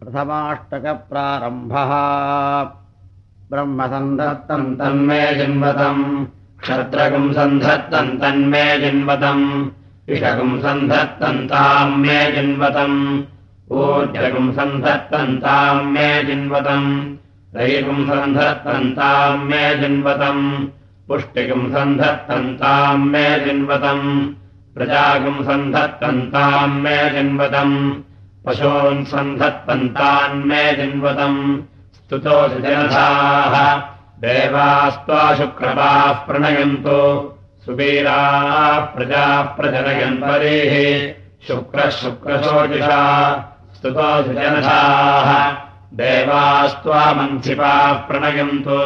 प्रथमाष्टकप्रारम्भः। ब्रह्मसन्धत्तम् तन्मे जिन्वतम् क्षत्रगुम् सन्धत्तम् तन्मे जिन्वतम् इषगुम् सन्धत्तन्ताम् मे जिन्वतम् ऊर्जगुम् सन्धत्तन्ताम् मे जिन्वतम् रैगुम् सन्धत्तन्ताम् मे जिन्वतम् पुष्टिगुम् सन्धत्तन्ताम् मे जिन्वतम् प्रजागुम् सन्धत्तन्ताम् मे जिन्वतम् पशून् सन्धत्पन्तान्मे जिन्वतम् स्तुतोऽसि जनथाः देवास्त्वा शुक्रपाः प्रणयन्तु। सुवीराः प्रजाः प्रजनयन् परेः शुक्रः शुक्रशोचिषा। स्तुतोऽसि जनथाः देवास्त्वा मन्थिपाः प्रणयन्तु।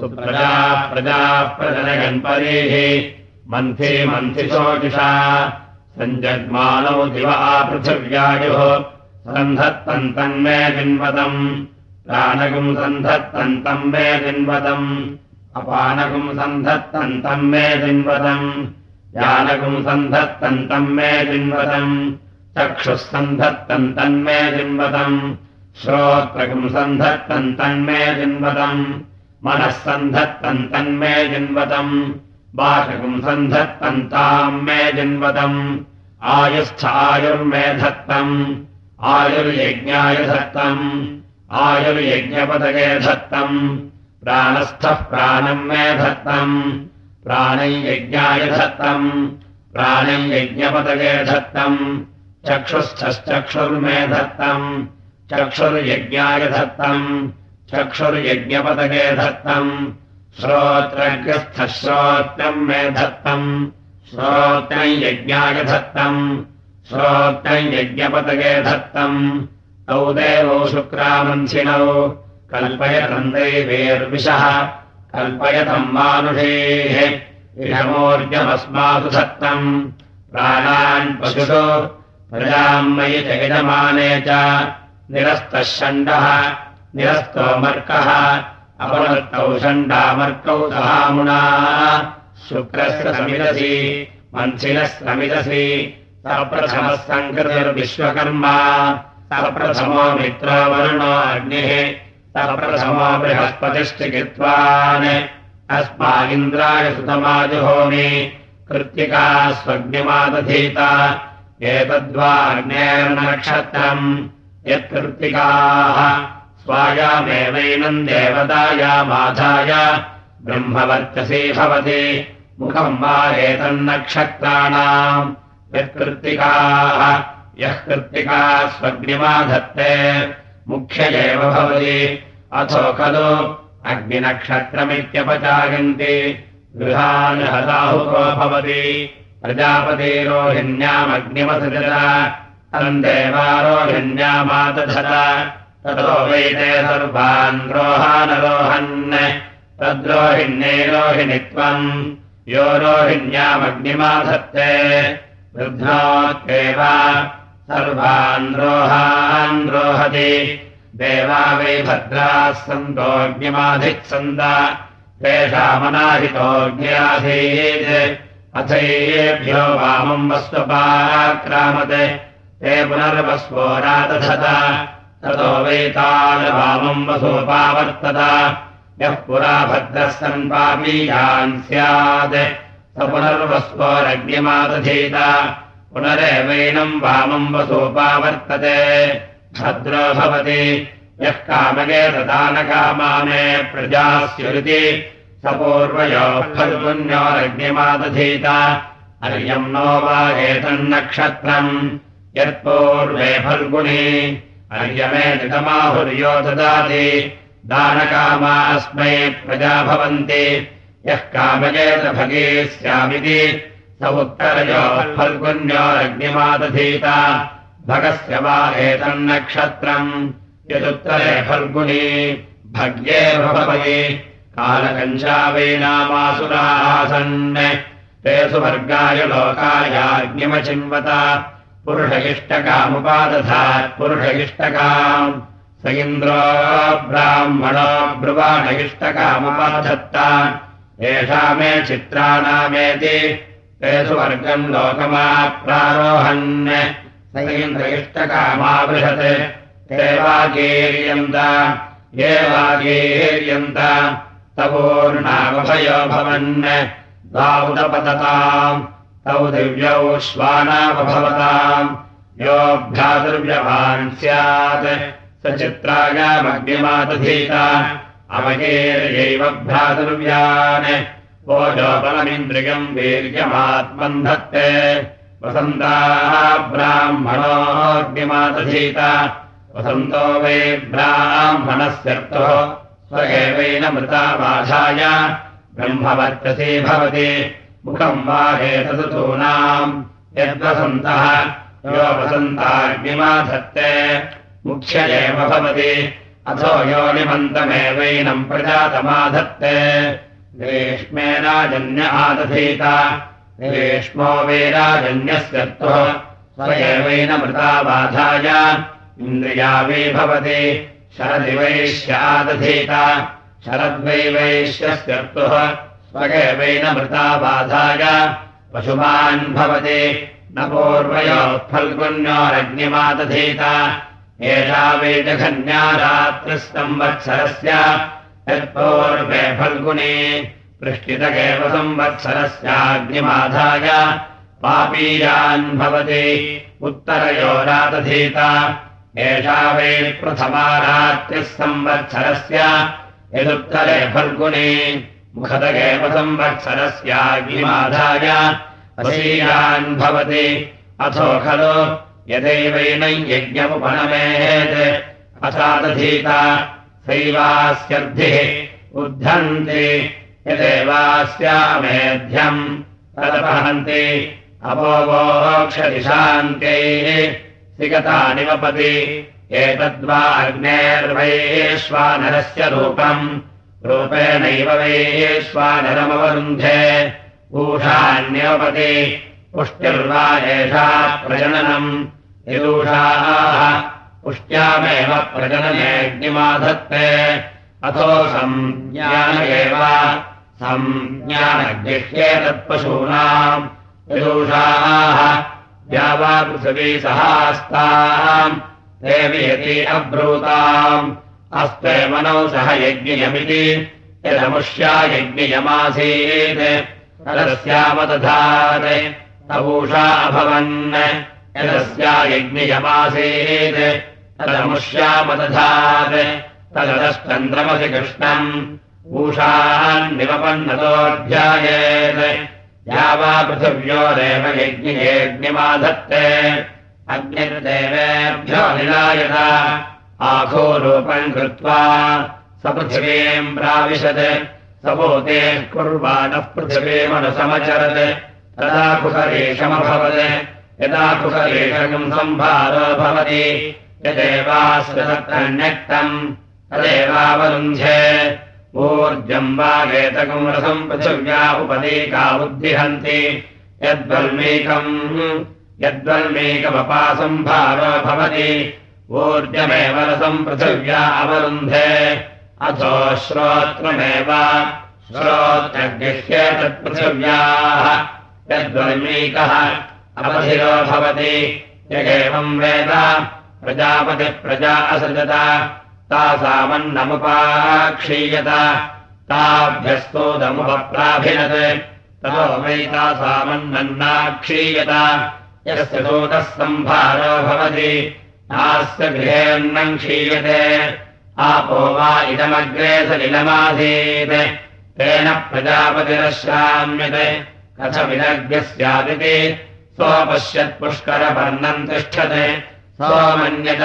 सुप्रजाः प्रजाः प्रजनयन् परेः मन्थि मन्थिशोचिषा सञ्जग्मानौ दिवः पृथिव्यायुः सन्धत्तन्तम् मे जिन्वतम् प्राणगुम् सन्धत्तन्तम् मे जिन्वतम् अपानगुम् सन्धत्तन्तम् मे जिन्वतम् यानगुम् सन्धत्तन्तम् मे जिन्वतम् चक्षुः सन्धत्तन्तम् मे जिन्वतम् श्रोत्रगुम् सन्धत्तन्तम् मे जिन्वतम् मनः सन्धत्तन्तम् मे जिन्वतम् बाषगुम् सन्धत्तन्ताम् मे जिन्वतम् आयुस्थायुर्मे धत्तम् आयुर्यज्ञाय धत्तम्। आयुर्यज्ञपदगे धत्तम्। प्राणस्थः प्राणम् मे धत्तम्। प्राणैयज्ञाय धत्तम्। प्राणैयज्ञपदगे धत्तम्। चक्षुस्थश्चक्षुर्मे धत्तम्। चक्षुर्यज्ञाय धत्तम्। चक्षुर्यज्ञपदगे धत्तम्। श्रोत्रग्रस्थः श्रोत्रम् मे धत्तम्। श्रोत्रम् यज्ञाय धत्तम् श्रोत्रम् यज्ञपदगे धत्तम् तौ देवौ शुक्रामन्थिनौ कल्पयतम् दैवेर्विशः कल्पयतम् मानुषेः इषमोर्जमस्मासु धत्तम् प्राणान् पशुषु प्रजाम् मयि च यजमाने च। निरस्तः षण्डः निरस्तो मर्कः। अपमर्कौ षण्डामर्कौ सहामुना। शुक्रस्य समिदसि मन्थिनः समिदसि सप्रथमः सङ्कृतिर्विश्वकर्मा सप्रथमो मित्रावरुणो अग्निः सप्रथमो बृहस्पतिश्चिकित्वान् अस्मागिन्द्राय सुतमाजुहोमि। कृत्तिका स्वग्निमादधीता। एतद्वा अग्नेर्नक्षत्रम् यत्कृत्तिकाः। स्वायामेवैनम् देवतायामाधाय ब्रह्मवर्चसी भवति। मुखम् वा एतन्नक्षत्राणाम् यत्कृत्तिकाः यः कृत्तिका स्वग्निमाधत्ते मुख्य एव भवति। अथो खलु अग्निनक्षत्रमित्यपचायन्ति गृहान् हताहुको भवति। प्रजापतिरोहिण्यामग्निमसृजत तम् देवारोहिण्यामादधत। ततो वैते सर्वान् रोहानरोहन् तद्रोहिण्ये रोहिणित्वम् यो रोहिण्यामग्निमाधत्ते वृद्धात्येव सर्वान् रोहान् रोहति देवा वै भद्राः सन्तोऽग्निमाधित्सन्द तेषामनाहितोऽग्न्यासीत् अथैभ्यो वामम् वस्वपाक्रामते ते पुनर्वस्वोरादधत ततो वैतालवामम् वसोपावर्तत। यः पुरा भद्रः सन् पापीयान् स्यात् पुनर्वस्वोरग्निमादधीत पुनरेवैनम् वामम् वसोपावर्तते। भद्रो भवति। यः कामगे ददानकामाने प्रजास्युरिति। स पूर्वयोः फल्गुन्योरग्निमादधीत। अर्यम् नो वा एतन्नक्षत्रम् यत्पूर्वे फल्गुणी। अर्यमेतमाहुर्यो ददाति। दानकामा अस्मै प्रजा भवन्ति यः कामगेत भगे स्यामिति स उत्तरयोः फल्गुन्योरग्निमादधीत। भगस्य वा एतन्नक्षत्रम् यदुत्तरे फल्गुणी भग्ये भवति कालकञ्चावैनामासुरासन् ते सुवर्गाय लोकायाग्निमचिन्वत पुरुष इष्टकामुपादधात् पुरुष इष्टकाम् स इन्द्रो ब्राह्मणो ब्रुवाण इष्टकामुपाधत्त एषा मे चित्राणामेति ते सुवर्गम् लोकमाप्रारोहन्। स इन्द्र इष्टकामावृषत् ते वागीर्यन्त ये वागीर्यन्त तवोर्णामभयो भवन् द्वादपतताम् तौ दिव्यौ श्वानावभवताम् योऽभ्यादुर्व्यवान् स्यात्। स चित्रायामग्निमादधीत अवगेर्यैव भ्रातुर्व्यान् ओजोपलमिन्द्रियम् वीर्यमात्मन् धत्ते वसन्ताः ब्राह्मणोऽग्निमादधीत। वसन्तो वै ब्राह्मणस्यर्थो स्व एवैन मृताबाधाय ब्रह्मवर्चसी भवति। मुखम् वा एतदूनाम् यद्वसन्तः यो वसन्ताग्निमाधत्ते। मुख्य एव भवति अथो योनिमन्तमेवैनम् प्रजातमाधत्ते। ग्रीष्मेनाजन्य आदधीत। ग्रीष्मो वेराजन्यस्यर्थः स्व एवैन मृताबाधाय इन्द्रियावी भवति शरदिवैश्यादधीत शरद्वैवैश्यस्यर्थः स्वगेवैन मृताबाधाय पशुमान् भवति। न पूर्वयोत्फल्गुन्योरग्निमादधीत एषा वेदघन्या रात्रिः संवत्सरस्य यत्पूर्वे फल्गुने पृष्टितकेव संवत्सरस्याग्निमाधाय पापीयान् भवति उत्तरयोरादधीत। एषा वै प्रथमा रात्रिः संवत्सरस्य यदुत्तरे फल्गुने मुखतकेव संवत्सरस्याग्निमाधाय वशीयान् भवति। अथो खलु यदैवैनं यज्ञमुपनमेत्। अथादधीत सैवास्यर्धिः उद्धन्ति यदेवास्यामेध्यम् तदपहन्ति। अपोवोक्षदिशान्त्यैः सिगतानिवपति। एतद्वा अग्नेर्वैश्वानरस्य रूपम्। रूपेणैव वैश्वानरमवरुन्धे। ऊषान्यवपति पुष्ट्यर्वा एषा प्रजननम् यदूषाः पुष्ट्यामेव प्रजननेऽग्निमाधत्ते। अथो संज्ञान एव संज्ञानगृह्ये तत्पशूनाम् यदूषाः वा पृथिवी सहास्ताम् देवयति अब्रूताम्। अस्ते सह यज्ञयमिति यदमुष्या यज्ञयमासीत्। तदस्यामदधात् तवूषा अभवन् यदस्या यज्ञयमासीत् तदमुष्यामदधात्। तदश्चन्द्रमसि कृष्णम्। ऊषान्निवपन्नतोऽध्यायेत्। या वा पृथिव्योरेव यज्ञयेऽग्निमाधत्ते अग्निर्देवेभ्यो निलायत। आखो रूपम् कृत्वा सपृथिवीम् प्राविशत्। सपोते कुर्वाणः पृथिवीमनुसमचरत्। तदा कुहरेशमभवत् यदा कुहरेशकम् सम्भारो भवति यदेवाश्रितम् तदेवावरुन्ध्ये ऊर्जम् वा वेतकम् रसम् पृथिव्या उपदेका उद्दिहन्ति। यद्वल्मीकम् यद्वल्मीकमपासम्भारो भवति ऊर्जमेव रसम् पृथिव्या अवरुन्धे। अथो श्रोत्रमेव श्रोत्रगृह्ये तत्पृथिव्याः यद्वल्मीकः अवधिरो भवति। यगेवम् वेद। प्रजापतिप्रजा असृजत। तासामन्नमुपाक्षीयत। ताभ्यस्तोदमुपप्राभिनत्। ततो वैतासामन्नन्नाक्षीयत यस्य दूतः सम्भारो भवति। नास्य गृहेऽन्नम् क्षीयते। आपो वा इदमग्रे सलिलमासीत्। तेन प्रजापतिरश्राम्यते कथमिदग्र्यः स्यादिति स्वपश्यत्पुष्करपर्णम् तिष्ठते। सोमन्यत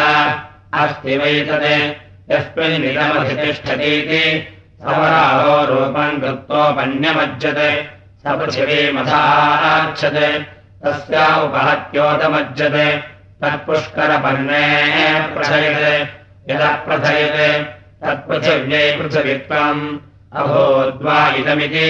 अस्ति वैतते। यस्मिन्निदमधितिष्ठतीति सवराहो रूपम् कृत्वोपन्यमज्जते स पृथिवीमथाक्षते तस्या उपहत्योदमज्जते तत्पुष्करपर्णे प्रथयते। यदः प्रथयते तत्पृथिव्यै पृथिवित्वम्। अभूद्वा इदमिति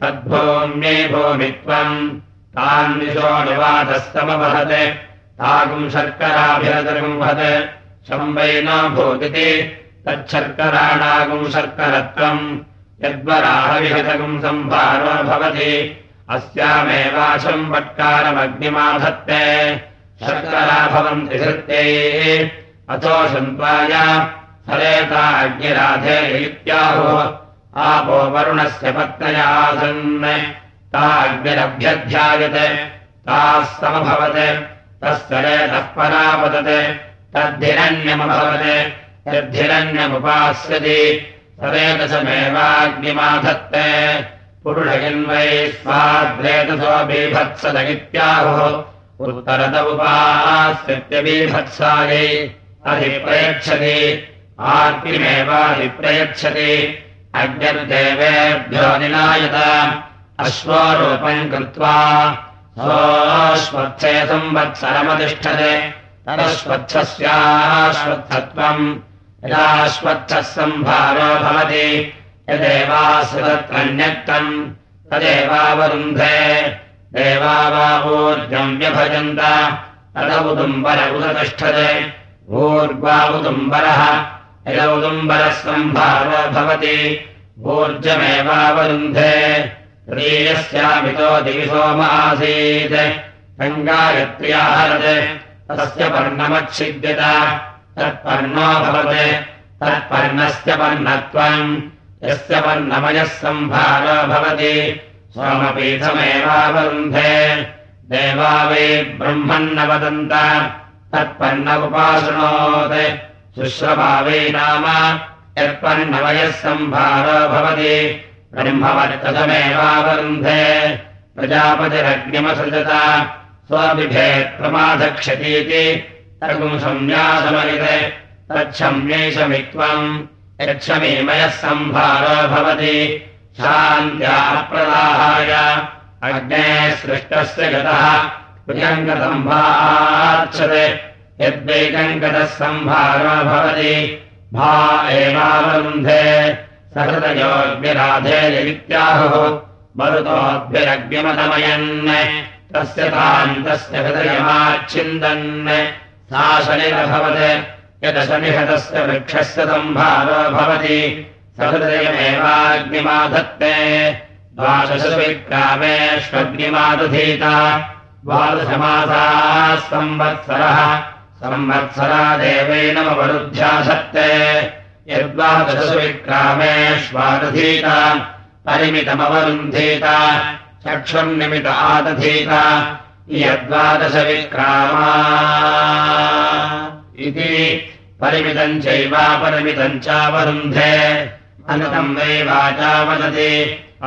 तद्भूम्यै भूमित्वम् तान्निशोनिवादस्तमवहत् ताकुम् शर्कराभिरतगुम्हत् शम्बैनो भूतिति। तच्छर्कराणागुम् शर्करत्वम्। यद्वराहविहतगुम् सम्भारो भवति। अस्यामेवाशम् वट्कारमग्निमाधत्ते शर्करा भवन्ति धृत्यै। अथो सन्त्वाय सरेता अग्निराधे इत्याहो आपो वरुणस्य पत्नयासन् ता अग्निरभ्यध्यायते ताः समभवत् तस्तरेतः परापतत् तद्धिरण्यमभवत्। यद्धिरण्यमुपास्यति। सरेतसमेवाग्निमाधत्ते पुरुषयन्वै स्वाद्रेतसो बीभत्सद इत्याहुः उत्तरत उपास्यत्यबीभत्सायै अधिप्रयच्छति। आर्तिमेवाधिप्रयच्छति अग्निर्देवेभ्यो निनायत अश्वरूपम् कृत्वा स्वच्छे संवत्सरमतिष्ठते। तदश्वत्थस्याश्वत्थत्वम् यदाश्वत्थः सम्भारो भवति यदेवाश्रुतत्रन्यक्तम् तदेवावरुन्धे देवा वा ऊर्जम् व्यभजन्त तदौदुम्बर उदतिष्ठते। ऊर्ग्वा उदुम्बरः यदौदुम्बरः सम्भारो भवति ऊर्जमेवावरुन्धे प्रियस्यामितो दिविसोम आसीत् गङ्गायत्र्याहरत्। तस्य पर्णमच्छिद्यत। तत्पर्णो भवत्। तत्पर्णस्य पर्णत्वम्। यस्य पर्णमयः सम्भारो भवति। सोमपीठमेवावरुन्धे। देवा वै ब्रह्मन्न वदन्त तत्पर्ण उपाशृणोत् शुश्रवा वै नाम। यत्पर्णमयः सम्भारो भवति ब्रह्मवर्ततमेवावरुन्धे प्रजापतिरग्निमसृजत। स्वविभेत्प्रमाधक्षतीति तर्गुंसंन्यासमयिते तच्छम्यैषमित्वम् यच्छमीमयः सम्भारो भवति। शान्त्याप्रदाहाय। अग्नेः सृष्टस्य गतः। प्रियङ्गतम्भार्च्छते यद्वैकङ्गतः सम्भारो भवति। भा एवावरुन्धे सहृदयोग्निराधेयत्याहुः मरुतोऽभ्यरग्निमतमयन् तस्य तान्तस्य हृदयमाच्छिन्दन् सा शनिरभवत् यदशनिहतस्य वृक्षस्य सम्भारो भवति सहृदयमेवाग्निमाधत्ते द्वादशविक्रामेष्वग्निमादधीता द्वादशमासाः संवत्सरः संवत्सरा देवैनमवरुध्याधत्ते यद्वादशविक्रामेष्वादधीता परिमितमवरुन्धीता चक्षुर्निमित आदधीत यद्वादशविक्रामा इति परिमितम् चैवापरिमितम् चावरुन्धे अनृतम् वै वाचा वदति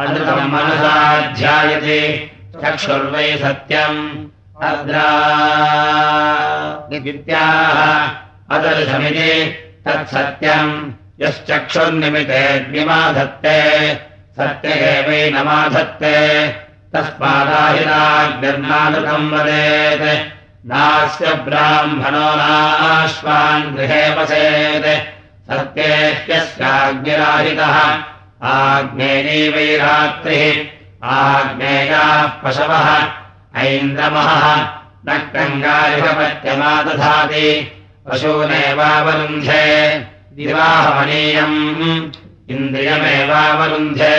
अनृतम् मनसाध्यायति चक्षुर्वै सत्यम् अद्राः। अदर्शमिति तत्सत्यम्। यश्चक्षुर्निमितेऽग्निमाधत्ते सत्य एवैनमाधत्ते तस्मादाहिराग्निर्नादृतम् वदेत्। नास्य ब्राह्मणो नाश्वान् गृहे वसेत्। सत्येत्यस्याग्निराहितः आग्नेयीवैरात्रिः आग्नेयाः पशवः। ऐन्द्रमहः। न कङ्गारिहपत्यमादधाति पशूनेवावरुन्धे विवाहमनीयम् इन्द्रियमेवावरुन्धे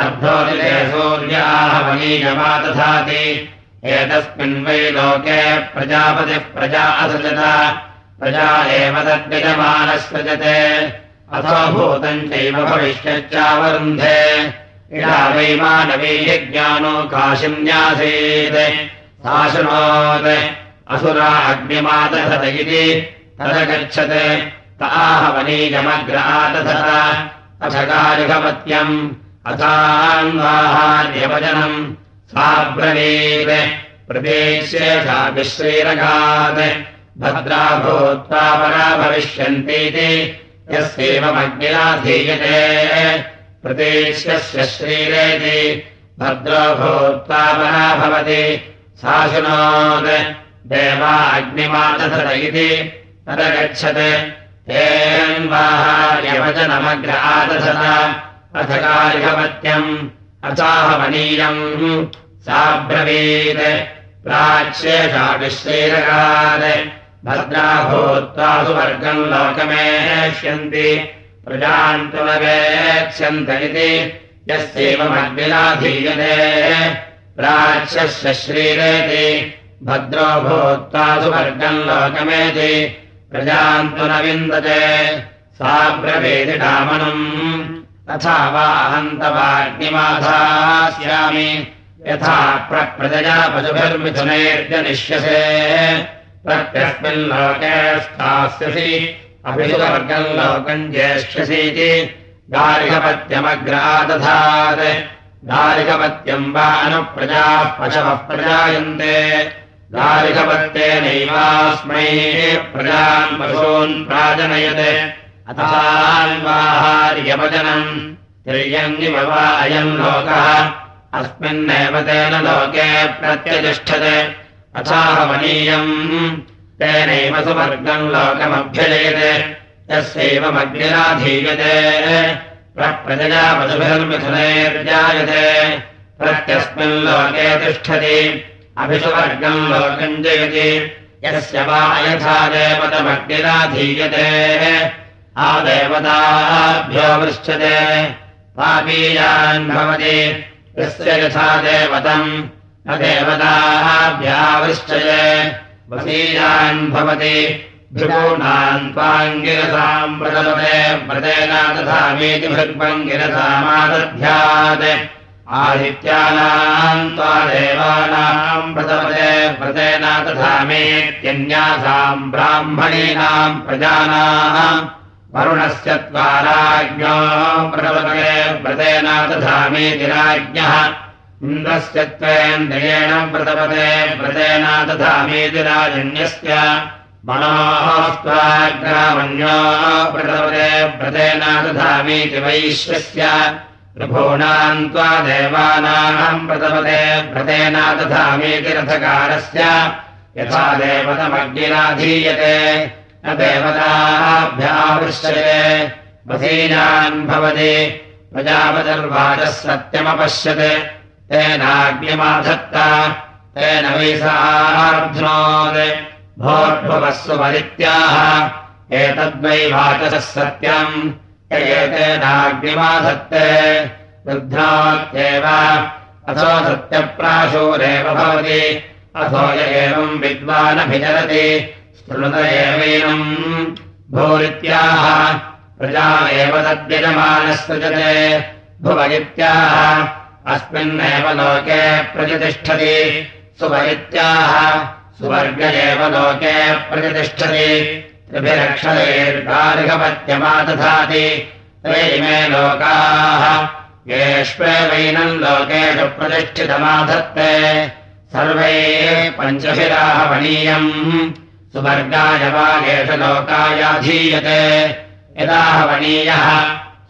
अर्धोदिते सूर्याहवनीयमादधाति एतस्मिन् वै लोके प्रजापतिः प्रजा असृजत। प्रजा एव तद्यजमानसृजते अथो भूतम् चैव भविष्यच्चावरुन्धे। इडा वै मानवीयज्ञानो काशिन्यासीत् सा शृणोत् असुरा अग्निमादधत इति तदगच्छत्। ताहवनीयमग्रादधत अथकारिभवत्यम् अथान्वाहार्यवचनम्। साब्रवीत् प्रदेश्ये सा विश्रीरगात् भद्रा भूत्वा परा भविष्यन्तीति यस्यैवमग्निराधीयते। प्रदेश्यस्य श्रीरेति। भद्रो भूत्वा परा भवति सा शृणोत् देवा अग्निमादधत इति तदगच्छत्। तेन्वाहार्यवचनमग्र आदधत अथ कारिहवत्यम् अचाहवनीयम् साब्रवीत्। प्राच्येषा विश्रीरकात् भद्रा भूत्वा सुवर्गम् लोकमेष्यन्ति। प्रजाम् तु न वेत्स्यन्त इति यस्यैवमग्निलाधीयते श्रीरेति भद्रो भूत्वा सुवर्गम् लोकमेति प्रजान्तु न विन्दते। सा ब्रवेदिडामनम् तथा वा अहन्तवाग्निमाधास्यामि। यथा प्रजया पशुभिर्मिथुनेर्जनिष्यसे प्रत्यस्मिन् लोके स्थास्यसि। अभिवर्गम् लोकम् ज्येष्यसीति गार्हपत्यमग्रादधात् गार्हपत्यम् वा अनुप्रजाः पशवः प्रजायन्ते गार्हपत्येनैवास्मै प्रजान् पशून् प्राजनयते। अथान्वाहार्यवचनम् तिर्यङ्गिव वा अयम् लोकः। अस्मिन्नेव तेन लोके प्रत्यतिष्ठते। अथाहमनीयम् तेनैव सुवर्गम् लोकमभ्यजयते। यस्यैवमग्निराधीयते प्रजया पशुभिर्मिथुनैर्जायते प्रत्यस्मिन् लोके तिष्ठति अभिसुवर्गम् लोकम् जयति यस्य वा यथा देवतमग्निराधीयते। आदेवताभ्यो वृच्छते पापीयान् भवति। यस्य यथा देवतम् न देवताभ्यावृश्चये वसीयान् भवति। भृगूणान् त्वाङ्गिरसाम् प्रदमते व्रतेन दधामीति भृग्वङ्गिरसामादध्यात् आदित्यानाम् त्वा देवानाम् प्रदमते व्रतेन दधामेत्यन्यासाम् ब्राह्मणीनाम् प्रजानाम् वरुणस्य त्वाराज्ञो प्रदमते व्रतेन दधामीति राज्ञः इन्द्रस्य त्वेन्द्रियेण व्रतपते व्रतेन दधामीति राजन्यस्य मनोस्त्वाग्रामण्यो व्रतपते व्रतेन दधामीति वैश्वस्य प्रभूणाम् त्वा देवानाम् व्रतपते व्रतेन दधामीति रथकारस्य यथा देवतमग्निराधीयते न देवताभ्यावृश्यते वधीनान् भवति प्रजापतिर्वाचः सत्यमपश्यते। तेनाग्निमाधत्त तेन वैसार्ध्नोत् भोर्भुवस्सु परित्याह एतद्वै वाचसः सत्यम् एतेनाग्निमाधत्ते वृद्धात्येव अथो सत्यप्राशोरेव भवति य एवम् विद्वानभिचरति शृणुत एवैनम् भूरित्याह प्रजा एव तद्यजमानः सृजते भुव इत्याह अस्मिन्नेव लोके प्रतिष्ठति सुवैत्याः सुवर्ग एव लोके प्रतिष्ठति त्रिभिरक्षदैर्गार्हपत्यमादधाति ते इमे लोकाः येष्वेवैनम् लोकेषु प्रतिष्ठितमाधत्ते। सर्वे पञ्चभिराहवणीयम् सुवर्गाय वा एष लोकायाधीयते यदाहवणीयः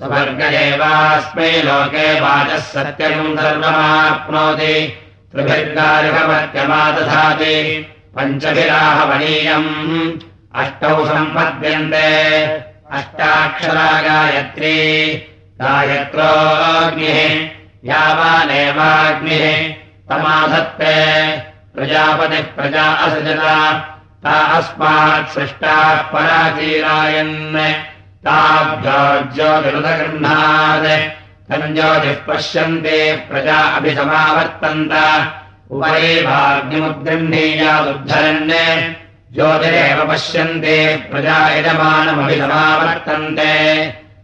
स्वर्ग एवास्मै लोके वाचः सत्यम् सर्वमाप्नोति त्रिभिर्गार्हमत्यमादधाति पञ्चभिराहवणीयम् अष्टौ सम्पद्यन्ते। अष्टाक्षरा गायत्री गायत्रोऽग्निः यावानेवाग्निः तमाधत्ते प्रजापतिः प्रजा असृजता। ता अस्मात् सृष्टाः पराचीरायन् ताभ्यो ज्योतिरुदगृह्णात् तम् ज्योतिः पश्यन्ते प्रजा अभिसमावर्तन्त। उपैभाग्निमुद्गृह्णीयादुद्धरन् ज्योतिरेव पश्यन्ते प्रजा यजमानमभिसमावर्तन्ते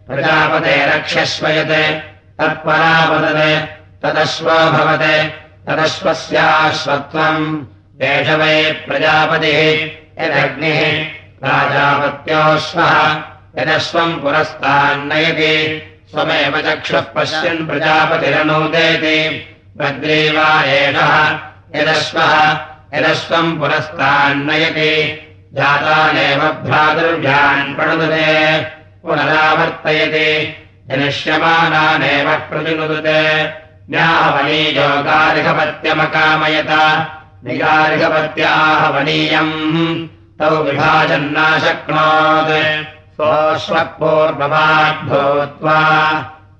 प्रजापते रक्षस्वयत् तत्परापदत् तदश्वो भवत् तदश्वस्याश्वत्वम्। एष वै प्रजापतिः यदग्निः प्राजापत्योऽश्वः यदश्वम् पुरस्तान्नयति। स्वमेव चक्षुः पश्यन् प्रजापतिरनोदेति। भद्रीवा एषः यदश्वः यदश्वम् पुरस्तान्नयति। जातानेव भ्रातृभ्यान् प्रणुदते पुनरावर्तयति। जनिष्यमानानेव प्रतिनुदते न्याहवनीयोगारिहपत्यमकामयत निगारिहपत्याहवनीयम् तौ विभाजन्नाशक्नोत्। सोऽश्वपूर्ववाग्भूत्वा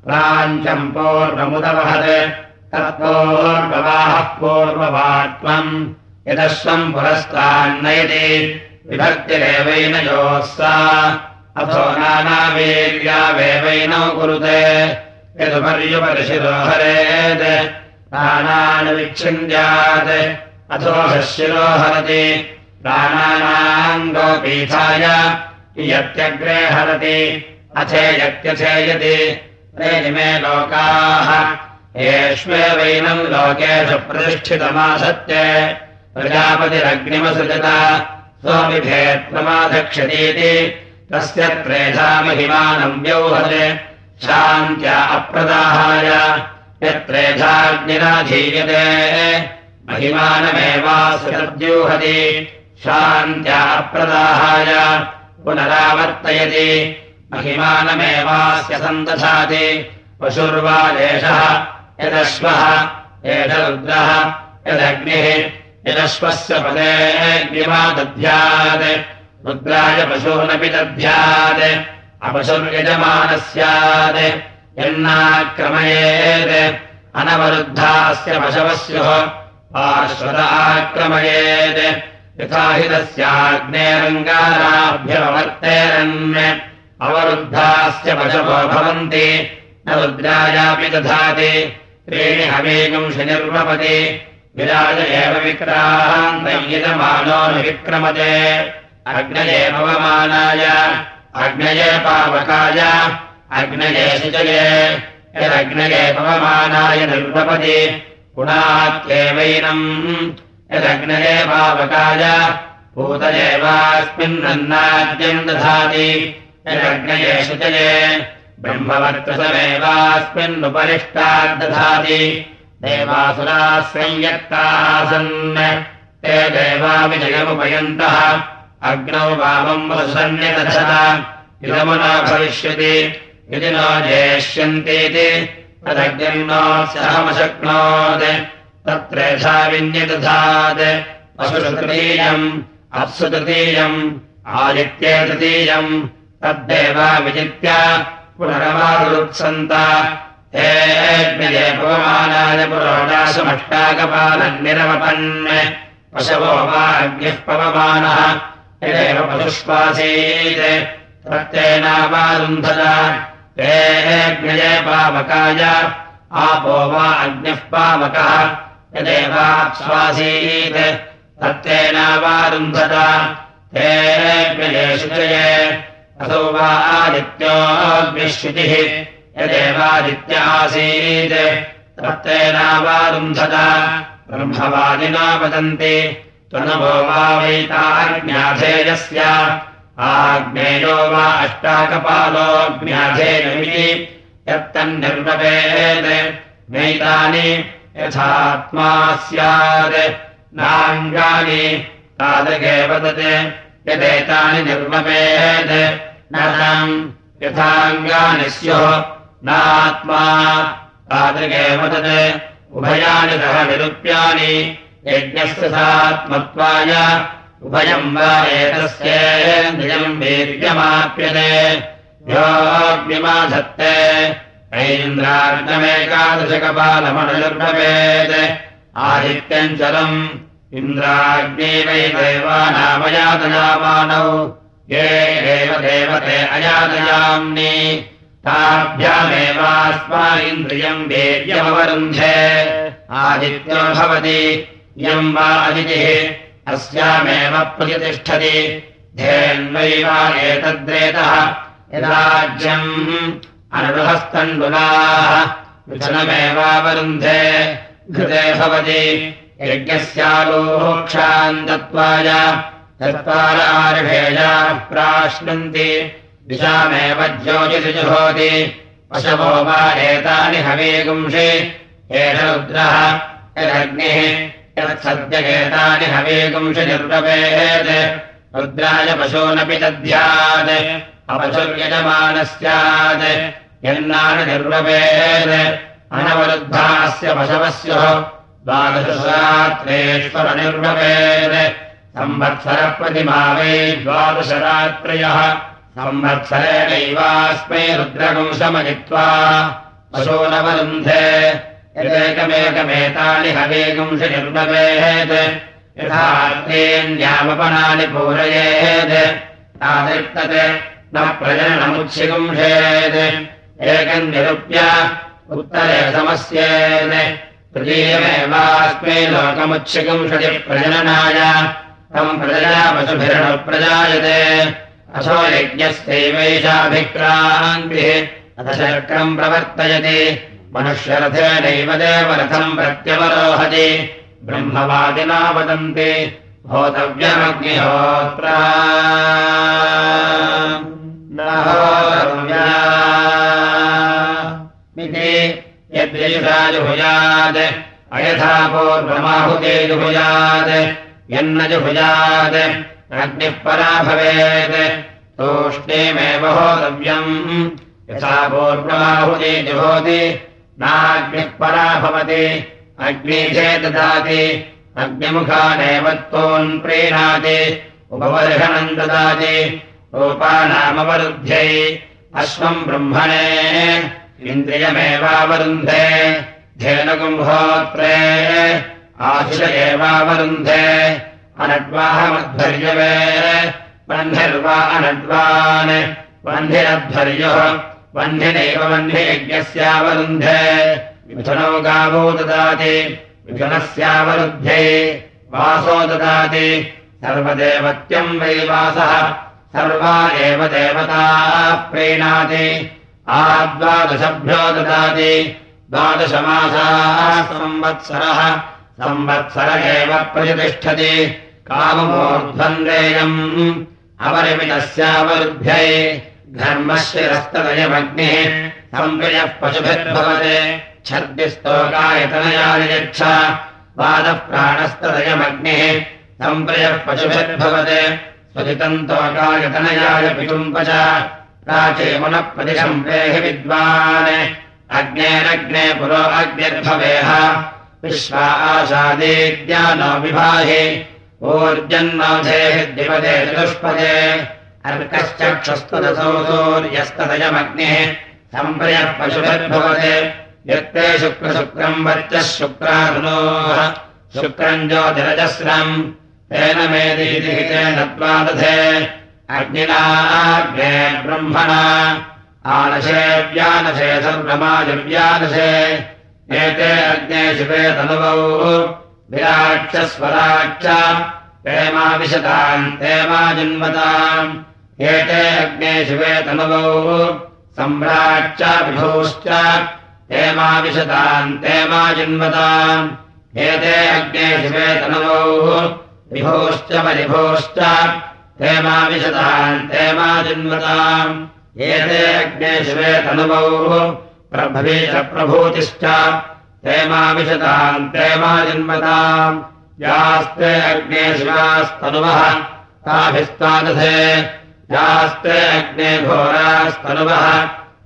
प्राञ्चम् पूर्वमुदवहत्। तत्पूर्ववाहः पूर्ववात्वम् यदश्वम् पुरस्तान्नयति। विभक्तिरेवैन योः सा अथो नानावीर्यावेवैनौ कुरुते। यदुपर्युपरिशिरो हरेत् प्राणान् विच्छिन्द्यात् अथो शिरो हरति प्राणानाम् गोपीठाय यत्यग्रे हरति। अथेयत्यथेयति इमे लोकाः। येष्वेवैनम् लोकेषु प्रतिष्ठितमासत्य प्रजापतिरग्निमसृजत। स्वमिभेत्प्रमाधक्षतीति तस्य त्रेधामहिमानम् व्यौहते। शान्त्या अप्रदाहाय। यत्रेधाग्निराधीयते महिमानमेवासुरद्यूहति शान्त्या अप्रदाहाय। पुनरावर्तयति। महिमानमेवास्य सन्दधाति पशुर्वा एषः यदश्वः एष रुद्रः यदग्निः यदश्वस्य पदे अग्निवा दध्यात् रुद्राय पशूनपि दध्यात् अपशुर्यजमानः स्यात् यन्नाक्रमयेत्। अनवरुद्धास्य पशवः स्युः पार्श्वत आक्रमयेत्। यथा हि तस्याग्नेरङ्गाराभ्यवर्तेरन् अवरुद्धास्य पशवो भवन्ति। न रुद्रायापि दधाति। त्रीणि हवीगुंशि निर्वपति विराज एव विक्रान्तयमानो न विक्रमते अग्नये पवमानाय अग्नये पावकाय अग्नये शुचये। यदग्नये पवमानाय निर्वपति गुणात्येवैनम्। यदग्नये पावकाय भूतयेवास्मिन्नन्नाद्यम् दधाति। यदग्नये शुचये ब्रह्मवर्तसमेवास्मिन्नुपरिष्टाद्दधाति देवासुराः संयत्तासन् ते देवाविजयमुपयन्तः अग्नौ वामम् वसन्यदधत इदमुना भविष्यति यदि नो जेष्यन्तीति तदग्निम् नो सहमशक्नोत्। तत्रेषा विन्यदधात्। पशुतृतीयम् अप्सु तृतीयम् आदित्ये तृतीयम्। तद्देवा विजित्य पुनरमारुत्सन्त हेऽग्निजे पवमानाय पुरोडाशमष्टाकपालन्निरवपन् पशवो वा अग्निः पवमानः। यदेव पशुष्पासीत्। प्रत्येनावारुन्धत हेऽग्निजे पावकाय आपो वा अग्निः पावकः। यदेवाप्स्वासीत् तत्तेनावारुन्धत शुचये असौ वा आदित्योऽग्निश्रुतिः यदेवादित्य आसीत् तत्तेनावारुन्धत ब्रह्मवादिना वदन्ति त्वनभो वा वैताज्ञाधेयस्य आग्नेयो वा अष्टाकपालोऽग्न्याधेयमिति। यत्तन्निर्वपेत्। नैतानि यथात्मा स्यात्। नाङ्गानि तादृगे वदते। यदेतानि निर्वपेत्। न यथाङ्गानि स्युः नात्मा। तादृगे वदते उभयानि सह निरूप्यानि यज्ञस्य सात्मत्वाय। उभयम् वा एतस्येन्द्रियम् वीर्यमाप्यते। योऽग्निमाधत्ते। ऐन्द्रार्णमेकादशकपालमनुर्भवेत् आदित्यम् चलम्। इन्द्राग्ने वै देवानामयातयामानौ ये एव देवते अयातयाम्नि ताभ्यामेवास्मा इन्द्रियम् वीर्यमवरुन्धे आदित्यो भवति इयम् वा अदितिः अस्यामेव प्रतितिष्ठति धेन्वै वा एतद्रेतः यदाज्यम् अनुहस्तण्डुलाः विधनमेवावरुन्धे। घृते भवति यज्ञस्यालोक्षाम् दत्त्वाय चत्वार आर्भेया प्राश्नन्ति दिशामेव ज्योतिषुजुहोति। पशवो वा एतानि हवीगुंषि। एष रुद्रः यदग्निः यत्सद्यगेतानि हवीगुंषि निर्वपेत्। रुद्राय पशूनपि दध्यात् अपशुर्यजमानः स्यात् यन्नानि निर्वपेत्। अनवरुद्धास्य पशवस्युः द्वादशरात्रेश्वरनिर्वपेत् संवत्सरप्रतिमा वै द्वादशरात्रयः संवत्सरेणैवास्मै रुद्रगुंशमयित्वा पशूनवरुन्धे यदेकमेकमेतानि हवेगुंश निर्वपेत् यथार्थेऽन्यामपनानि पूरयेत् तादृक्तत् न प्रजननमुच्छिगुंशेत् एकम् निरूप्य उत्तरे समस्येत् तृतीयमेवास्मै लोकमुच्छिगुंशति प्रजननाय तम् प्रजया पशुभिरणप्रजायते असो यज्ञस्यैवैषाभिक्रान्तिः अथ शक्रम् प्रवर्तयति। मनुष्यरथेनैव देवरथम् प्रत्यवरोहति। ब्रह्मवादिना वदन्ति यद्ययुषाजुभुजात् अयथा पूर्वमाहुते जुभुजात् यन्न जुभुजात् अग्निः परा भवेत् तूष्णीमेव होतव्यम्। यथा पूर्वमाहुते जुहोति नाग्निः परा भवति अग्निजे ददाति अग्निमुखानेव त्वोन् प्रीणाति। उपवर्षणम् ददाति। रूपानामवरुद्ध्यै अश्वम् ब्रह्मणे। इन्द्रियमेवावरुन्धे। धेनुकुम्भोत्रे आशिष एवावरुन्धे अनड्वाहमध्वर्यवे वह्निर्वा अनड्वान् वह्निरध्वर्युः वह्निनैव वह्नियज्ञस्यावरुन्धे मिथुनौ गावो ददाति। मिथुनस्यावरुध्ये वासो ददाति। सर्वदेवत्यम् वै वासः। सर्वा एव देवताः प्रीणाति। आद्वादशभ्यो ददाति। द्वादशमासाः संवत्सरः। संवत्सर एव प्रतिष्ठति काममूर्ध्वन्देयम् अपरिमितस्यावरुद्ध्यै धर्मशिरस्तदयमग्निः संवियः पशुभिर्भवते। छद्दिस्तोकायतनयाय यच्छ वादः प्राणस्तदयमग्निः सम्प्रयः पशुभिर्भवते। स्वजितन्तोकायतनयाय पिटुम्ब च प्राचीमुनप्रतिशम् प्रेहि विद्वान्। अग्नेरग्ने पुरो अग्निर्भवेह। विश्वा आशादेद्यानो विभाहि ऊर्जन्नोधेः द्विपदे चतुष्पदे अर्कश्चक्षस्तदसौ सूर्यस्तदयमग्निः सम्प्रयः पशुभिर्भवते यत्ते शुक्रशुक्रम् वर्चः शुक्रारुणोः। शुक्रम् ज्योतिरजस्रम्। तेन मेदीति हितेन द्वादधे अग्निनाग्ने ब्रह्मणा। आनशे व्यानशे सर्वमाजव्यानशे एते अग्ने शिवे तनुवौ विराक्षस्वराक्ष। हेमा विशताम् हेमा जिन्वताम् एते अग्ने शिवे तनुवौ सम्राट्च विभूश्च। हेमा विशताम् हेमा जिन्वताम् एते अग्ने शिवे तनुवौ विभूश्च हेमा जिन्वताम् एते अग्ने शिवे तनुवौ प्रभवे च प्रभूतिश्च हेमा विशताम् हेमा जिन्वताम् यास्ते अग्ने शिवास्तनुवः ताभिस्तादधे। यास्ते अग्ने घोरास्तनुवः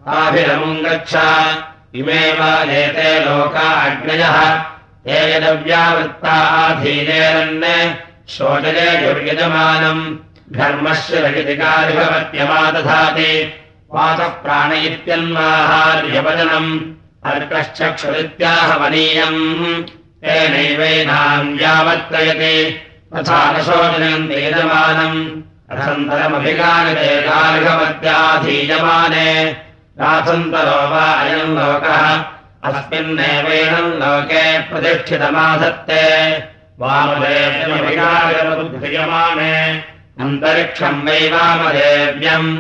ताभिरमुम् गच्छ इमे वा एते लोका अग्नयः। ये यदव्यावृत्ता आधीनेरन् शोचने दुर्यजमानम् धर्मस्य रगितिकारिभवत्यमादधाति वातः प्राण इत्यन्वाहार्यवदनम् अर्कश्चक्षुरित्याहवनीयम् तेनैवैनाम् यावत्तयति तथा न शोचनम् यजमानम् रथन्तरमभिगानिते गार्हवत्याधीयमाने राथन्तरो वा अयम् लोकः अस्मिन्नेवैनम् लोके प्रतिष्ठितमाधत्ते वामदेव्यमभिगायमाने अन्तरिक्षम् वै वामदेव्यम्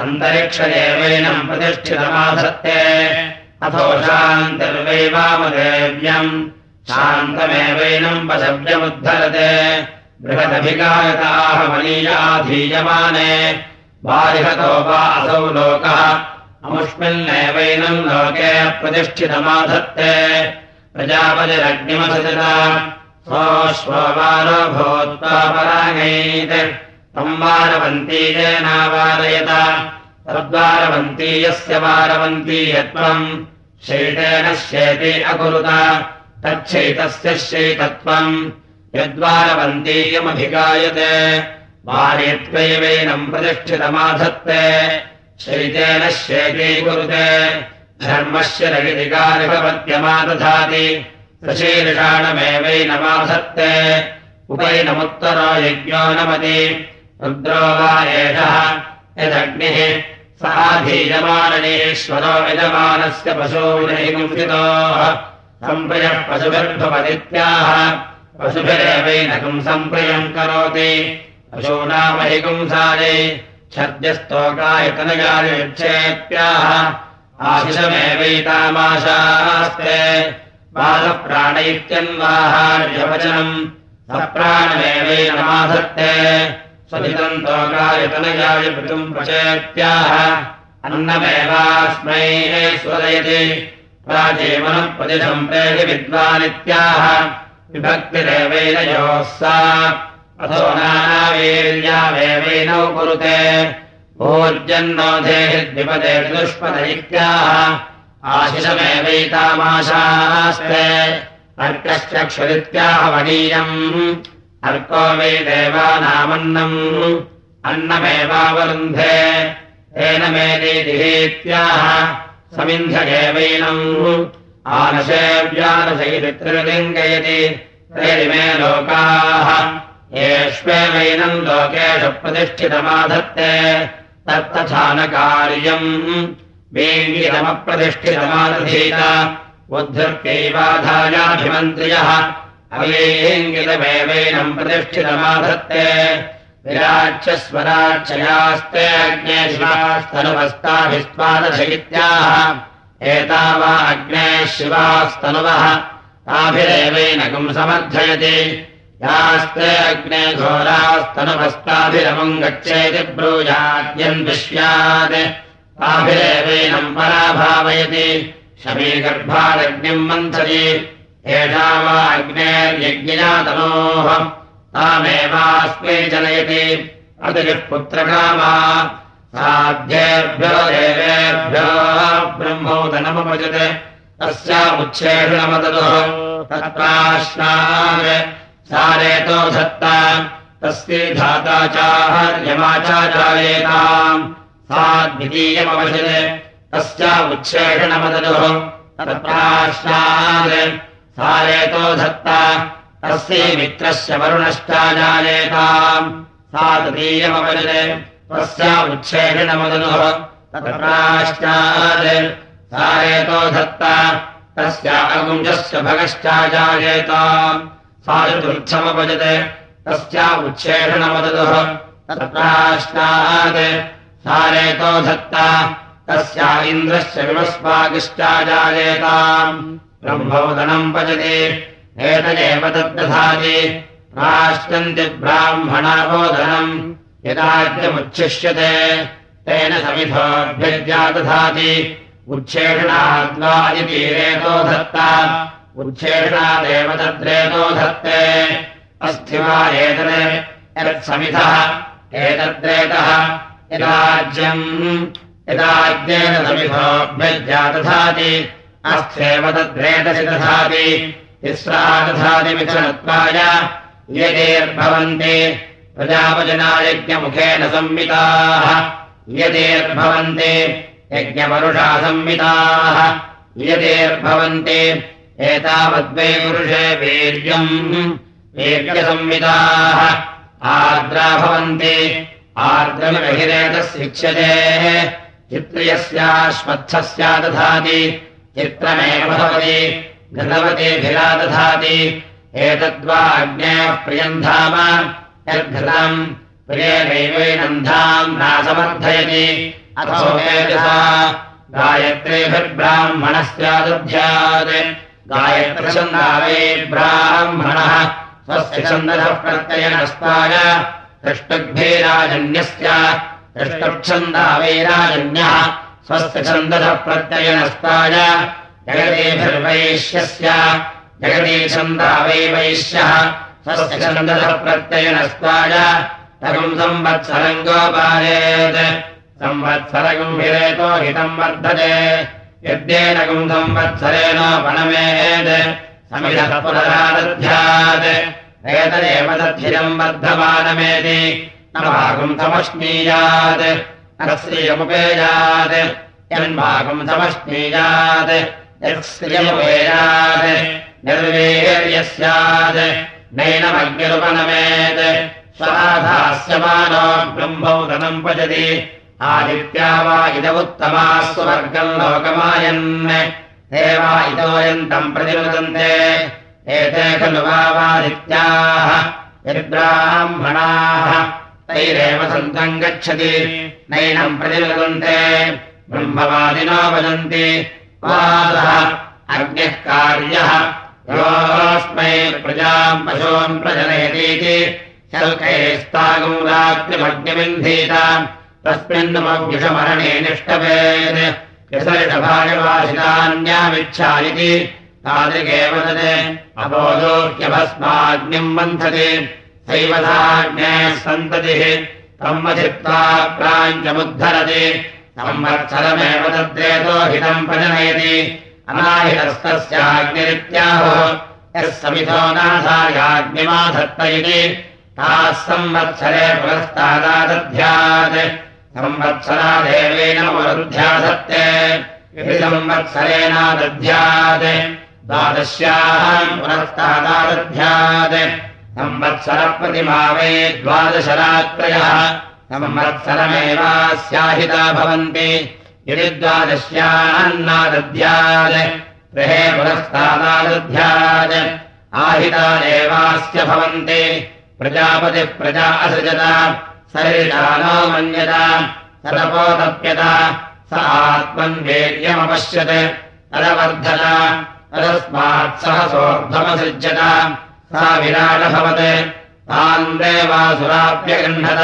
अन्तरिक्ष एवैनम् प्रतिष्ठितमाधत्ते अथो शान्तिर्वै वामदेव्यम्। शान्तमेवैनम् पशव्यमुद्धरते बृहदभिगायताः मनीयाधीयमाने। बालिहतो वा असौ लोकः। अमुष्मिन्नेवैनम् लोके प्रतिष्ठितमाधत्ते। प्रजापतिरग्निमसजता। सोऽश्ववारो भूत्वा परागैत् तम् वारवन्तीयेनावारयत तद्वारवन्तीयस्य वारवन्तीयत्वम् शैतेन शेति अकुरुत। तच्छैतस्य शैतत्वम्। यद्वारवन्तीयमभिगायते। वार्यत्वैवैनम् प्रतिष्ठितमाधत्ते। शैतेन शेतीकुरुते धर्मस्य रगितिकारिभवत्यमादधाति सशीर्षाणमेवैनमाधत्ते उपैनमुत्तरो यज्ञो नमति रुद्रो वा एषः यदग्निः साधीयमाननीश्वरो यजमानस्य पशूनैगुंसितोः सम्प्रयः पशुभिर्भवदित्याह पशुभिरेवैनकम् सम्प्रियम् करोति? पशूनामहिगुंसायै छद्यस्तोकायतनगायच्छेत्याह आशिषमेवैतामाशास्ते बालप्राण इत्यन्वाहार्यवचनम् सप्राणमेवैनमाधत्ते स्वभितम् तोकायतनगाय पृतुम् प्रचेत्याह। अन्नमेवास्मै स्वदयति प्राचीमनः प्रेहि विद्वानित्याह। विभक्तिरेवैनयोः सा। अथो नानावीर्यावेवैनौ कुरुते। भोर्जन्नोधेर्द्विपदे दुष्पद इत्याह आशिषमेवैतामाशास्ते। अर्कश्चक्षुरित्याह वनीयम् अर्को वै देवानामन्नम् अन्नमेवावरुन्धे। तेन मेदीदिहेत्याह समिन्ध्यगेवैनम् आनशेव्यानशैरित्रिलिङ्गयति तैरिमे लोकाः। येष्वेवैनम् लोकेषु प्रतिष्ठितमाधत्ते। तत्तथानकार्यम् वेङ्गितमप्रतिष्ठितमादधीत। उद्धृत्यैवाधायाभिमन्त्रियः अवेङ्गितमेवैनम् प्रतिष्ठितमाधत्ते। विराच्यस्वराक्षयास्ते अग्ने शिवास्तनुवस्ताभिस्त्वादशयित्याह एतावा अग्ने शिवास्तनुवः ताभिरेवैनकम् समर्थयति। यास्ते अग्ने घोरास्तनुवस्ताभिरमुम् गच्छेति ब्रूयाद्यम् विश्यात्। ताभिरेवैनम् पराभावयति। शमीगर्भादग्निम् मन्थति एषा वा अग्नेर्यज्ञातनोः तामेवास्मै जनयति। अतिः पुत्रकामा। साध्येभ्यो देवेभ्यो ब्रह्मोदनमपजत्। तस्यामुच्छेषणमदतुः तत्राश्नान् सारेतो धत्ता। तस्यै धाता चाहर्यमाचाजायेताम् सा द्वितीयमवशत् तस्यामुच्छेषणमदतुः तत्राश्नान् सारेतो धत्ता तस्यै मित्रस्य वरुणश्चाजायेताम् सा तृतीयमवशत् तस्यामुच्छेषणमदनुः तत्राश्चात् सारेतो धत्ता तस्य अगुञ्जस्य भगश्चाजायेताम् सा चतुर्थमपजत् तस्यामुच्छेषणमदनुः तत्राश्चात् सारेतो धत्ता तस्या इन्द्रस्य विवस्वागिश्चाजायेताम् ब्रह्मोदनम् पचति। एतदेव तद्दधाति। राष्ट्रन्ति ब्राह्मणाबोधनम् यदाद्यमुच्छिष्यते। तेन समिधोऽभ्यज्यादधाति उच्छेषणाद्वा इतीरेतो धत्ता। उच्छेषणादेव तद्रेतो धत्ते। अस्ति वा एतत्? यत्समिधः। एतद्रेतः। यदाज्यम्। यदाज्येन समिधोऽभ्यज्यादधाति अस्थेव तद्रेतसि दधाति तिस्रा दधाति मिथुनत्वाय यदेर्भवन्ति प्रजापजनायज्ञमुखेन संविताः। यदेर्भवन्ति यज्ञपरुषा संविताः। एतावद्वै पुरुषे वीर्यम्। वीर्यसंविताः। आर्द्रा भवन्ति। आर्द्रमिरहिरेतशिक्ष्यते चित्रियस्याश्वत्थस्या दधाति चित्रमेव भवति। घृतवतीभिरा दधाति एतद्वा अग्नेः प्रियम् धाम। यद्घृतम् नासमर्थयति अथो वेदसा गायत्रीभिर्ब्राह्मणस्यादुभ्यात्। गायत्रछन्दा वै ब्राह्मणः। स्वस्य छन्दः प्रत्ययनस्ताय। दृष्टुग्भिराजन्यस्य दृष्टुच्छन्दा स्वस्य छन्दः प्रत्ययनस्ताय जगतीभिर्वैश्यस्य जगतीछन्दा वै वैश्यः स्वस्य संवत्सरगुम् हिरेतो हितम् वर्धते यद्येनगुम् संवत्सरेणोपणमेत् समिधः पुनरादध्यात् एतदेव तद्धिरम् वर्धमानमेति। न भागुम् समश्नीयात् न श्रियमुपेयात् यन्भागुम् समश्नीयात् यत्श्रियमुपेयात् निर्वीर्यः स्यात् नैनमग्निरुपनमेत् स्वाधास्यमानो ब्रह्मौदनम् पचति आदित्या वा इदमुत्तमाः स्वर्गम् लोकमायन् हे वा इतोऽयन्तम् प्रतिनुदन्ते एते खलु वावादित्याः यद्ब्राह्मणाः तैरेव सन्तम् गच्छति। नैनम् प्रतिलगन्ते। ब्रह्मवादिनो वदन्ति वादः अग्निः कार्यः। योऽस्मै प्रजाम् पशून् प्रजनयतीति। शल्कैस्तागम् रात्रिमग्निबिन्धीत तस्मिन्नमव्युषमरणे निष्टवेत् यसरिषभागवासितान्यामिच्छा इति तादृगेव तदे अबोधोह्यभस्माग्निम् बन्धते सैवधाज्ञः सन्ततिः तम् वधित्वा प्राञ्चमुद्धरति संवत्सरमेव तद्रेतो हितम् प्रजनयति। अनाहितस्तस्याग्निरित्याहो। यः समितो नाथायाग्निमाधत्त इति ताः संवत्सरे पुरस्तादादध्यात् संवत्सरा देवेन पुनरुध्याधत्ते संवत्सरेणादध्यात् द्वादश्याम् पुरस्तादादध्यात् संवत्सरप्रतिमावे द्वादशरात्रयः। संवत्सरमेवास्याहिता भवन्ति। यदि द्वादश्यान्नादध्यात् गृहे पुरस्तादादध्यात् आहितादेवास्य भवन्ति। प्रजापतिः प्रजा असृजता सरिषानो मन्यता सदपोतप्यता स आत्मन्वेद्यमपश्यत् तदवर्धत तदस्मात् सह सोऽर्धमसृज्यत सा विराटभवत् तान् देवासुराप्यगृह्णत।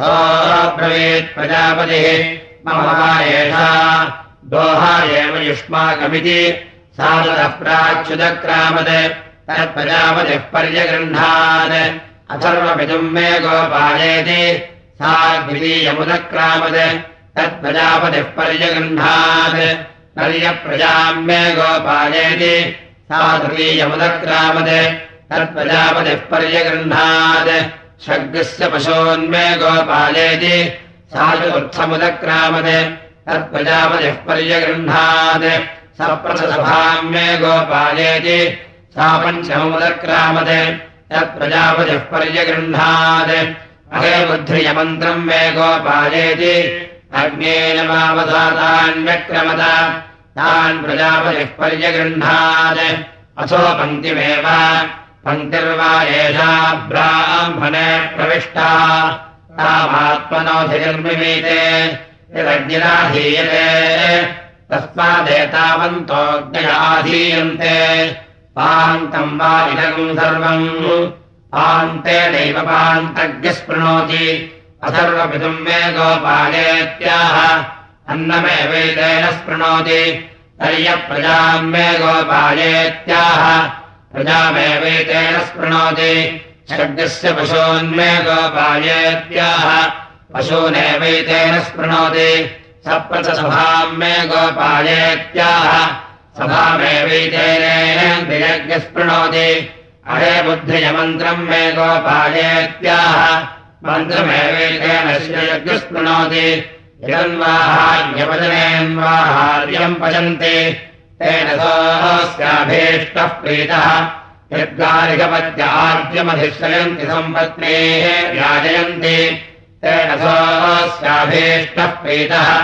सोऽब्रवीत् मम वा एषा दोहा एव युष्माकमिति। सा ततः प्राच्युतक्रामत्। तत्प्रजापतिः पर्यगृह्णात्। अथर्वपितुम् मे गोपायेति सा द्वितीयमुदक्रामत्। तत्प्रजापतिः पर्यगृह्णात्। पर्यप्रजाम् मे गोपायेति सा तृतीयमुदक्रामत् तत्प्रजापतिः पर्यगृह्णात् शग्रस्य पशोन्मे गोपायेति सा चतुर्थमुदक्रामत् तत्प्रजापतिः पर्यगृह्णात् सप्रथसभाम् मे गोपायेति सा पञ्चममुदक्रामत् तत्प्रजापतिः पर्यगृह्णात् अहे बुद्ध्रियमन्त्रम् मे गोपायेति अग्नेन मावधातान्यक्रमत तान् प्रजापतिः पर्यगृह्णात्। अथो पङ्क्तिमेव पङ्क्तिर्वा एषा ब्राह्मणे प्रविष्टा। तामात्मनोधिर्मिमीते यदग्निराधीयते तस्मादेतावन्तोऽग्नयाधीयन्ते पान्तम् वा इदगम् सर्वम्। पान्तेनैव पान्तज्ञस्पृणोति। अथर्वपितुम् मे गोपालेत्याह। अन्नमेवैतेन स्पृणोति। तर्यप्रजाम् मे गोपालेत्याह प्रजामेवैतेन स्पृणोति शब्दस्य पशून्मे गोपायेत्याह पशूनेवैतेन स्पृणोति सप्रथसभाम् मे गोपायेत्याह। सभामेवैतेन दियज्ञस्पृणोति अहे बुद्धियमन्त्रम् मे गोपायेत्याह। मन्त्रमेवैतेन श्रियज्ञस्पृणोति यन्वाहार्यवदनेन्वाहार्यम् पचन्ति तेन सोऽस्याभीष्टः प्रीतः। यद्गारिकपद्यार्यमधिश्रयन्ति सम्पत्नेः व्याजयन्ति तेन सोऽस्याभीष्टः प्रीतः।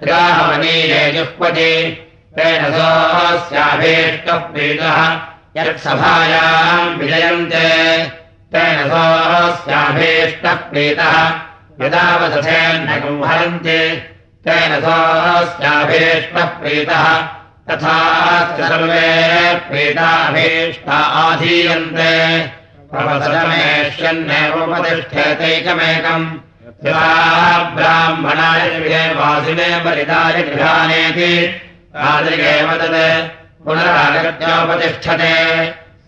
त्रिगाहमनीये जुह्वति तेन सोऽस्याभीष्टः प्रीतः। यत्सभायाम् विजयन्ते। तेन सोऽस्याभीष्टः प्रीतः। यदावदथेन्न हरन्ति तेन सोऽस्याभीष्टः प्रीतः सर्वे प्रीताभीष्टा आधीयन्ते। प्रवसनमेष्यन्नेवोपतिष्ठेतैकमेकम् ब्राह्मणाय गृहे वासिने परिदाय गृहानेति तादृगेव तत् पुनरागत्योपतिष्ठते।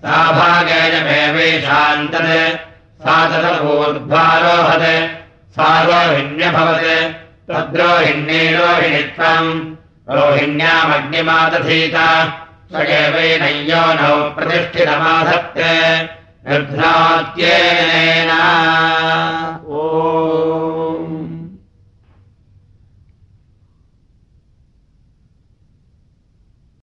सा भागेन मेवेशान्तत् सा तदूर्ध्वारोहत् सा रोहिण्यभवत् तद्रोहिण्ये रोहिणित्वम् लोहिण्यामग्निमादधीता स्वय नौ प्रतिष्ठितमाधत्ते। नः ओ।